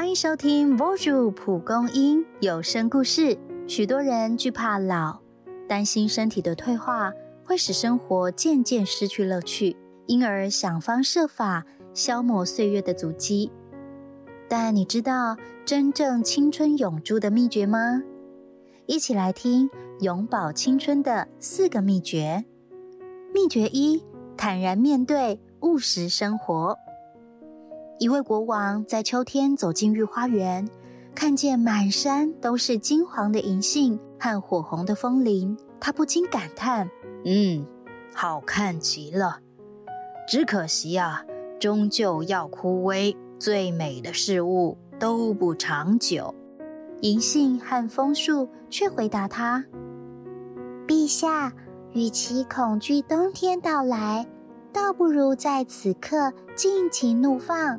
欢迎收听《博主蒲公英有声故事》。许多人惧怕老，担心身体的退化会使生活渐渐失去乐趣，因而想方设法消磨岁月的足迹。但你知道真正青春永驻的秘诀吗？一起来听永葆青春的四个秘诀。秘诀一：坦然面对，务实生活。一位国王在秋天走进御花园，看见满山都是金黄的银杏和火红的枫林，他不禁感叹：“嗯，好看极了。只可惜啊，终究要枯萎。最美的事物都不长久。”银杏和枫树却回答他：“陛下，与其恐惧冬天到来，倒不如在此刻尽情怒放。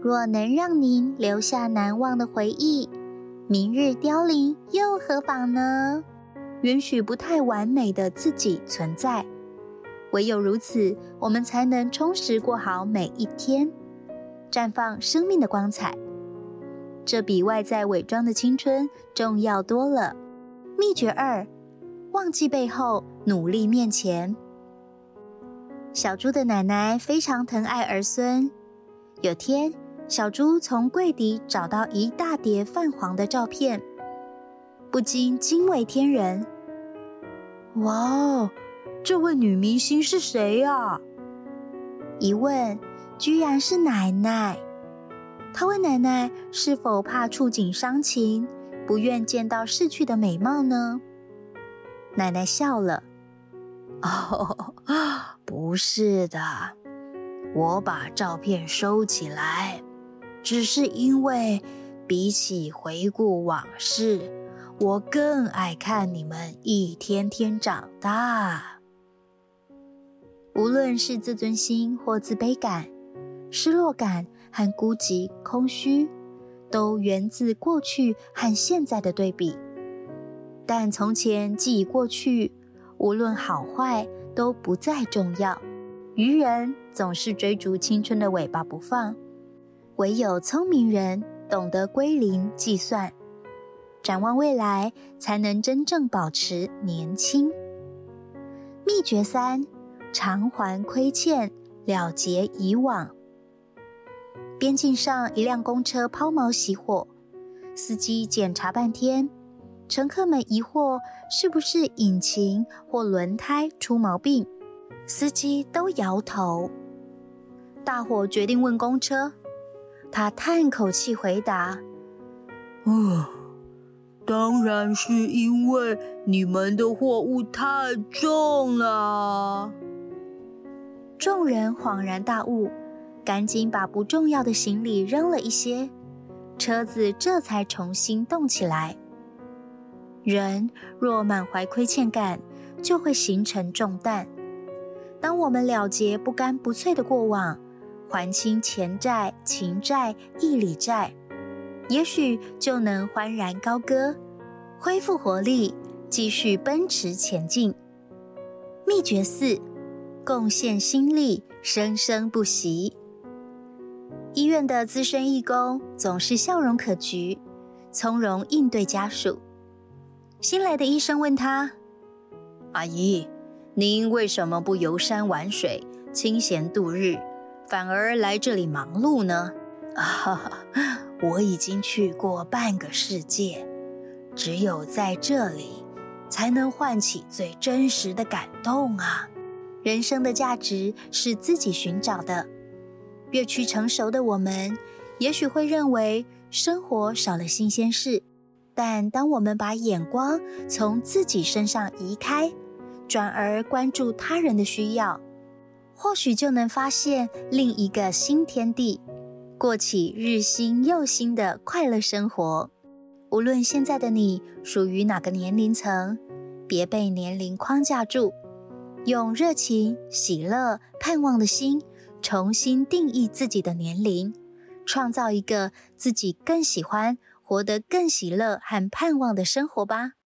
若能让您留下难忘的回忆，明日凋零又何妨呢？允许不太完美的自己存在，唯有如此，我们才能充实过好每一天，绽放生命的光彩。”这比外在伪装的青春重要多了。秘诀二：忘记背后，努力面前。小猪的奶奶非常疼爱儿孙。有天，小猪从柜底找到一大叠泛黄的照片，不禁惊为天人。哇哦，这位女明星是谁呀？一问，居然是奶奶。他问奶奶：“是否怕触景伤情，不愿见到逝去的美貌呢？”奶奶笑了：“哦，不是的，我把照片收起来，只是因为比起回顾往事，我更爱看你们一天天长大。无论是自尊心或自卑感、失落感。”和孤寂、空虚，都源自过去和现在的对比。但从前既已过去，无论好坏都不再重要。愚人总是追逐青春的尾巴不放，唯有聪明人懂得归零计算，展望未来，才能真正保持年轻。秘诀三：偿还亏欠，了结以往。边境上，一辆公车抛锚熄火，司机检查半天，乘客们疑惑是不是引擎或轮胎出毛病，司机都摇头。大伙决定问公车，他叹口气回答：“哦，当然是因为你们的货物太重了。”众人恍然大悟。赶紧把不重要的行李扔了一些，车子这才重新动起来。人若满怀亏欠感，就会形成重担。当我们了结不干不脆的过往，还清钱债、情债、义理债，也许就能欢然高歌，恢复活力，继续奔驰前进。秘诀四：贡献心力，生生不息。医院的资深义工总是笑容可掬，从容应对家属。新来的医生问他：“阿姨，您为什么不游山玩水、清闲度日，反而来这里忙碌呢？”“啊，我已经去过半个世界，只有在这里，才能唤起最真实的感动啊！人生的价值是自己寻找的。”越趋成熟的我们，也许会认为生活少了新鲜事，但当我们把眼光从自己身上移开，转而关注他人的需要，或许就能发现另一个新天地，过起日新又新的快乐生活。无论现在的你属于哪个年龄层，别被年龄框架住，用热情、喜乐、盼望的心。重新定义自己的年龄，创造一个自己更喜欢、活得更喜乐和盼望的生活吧。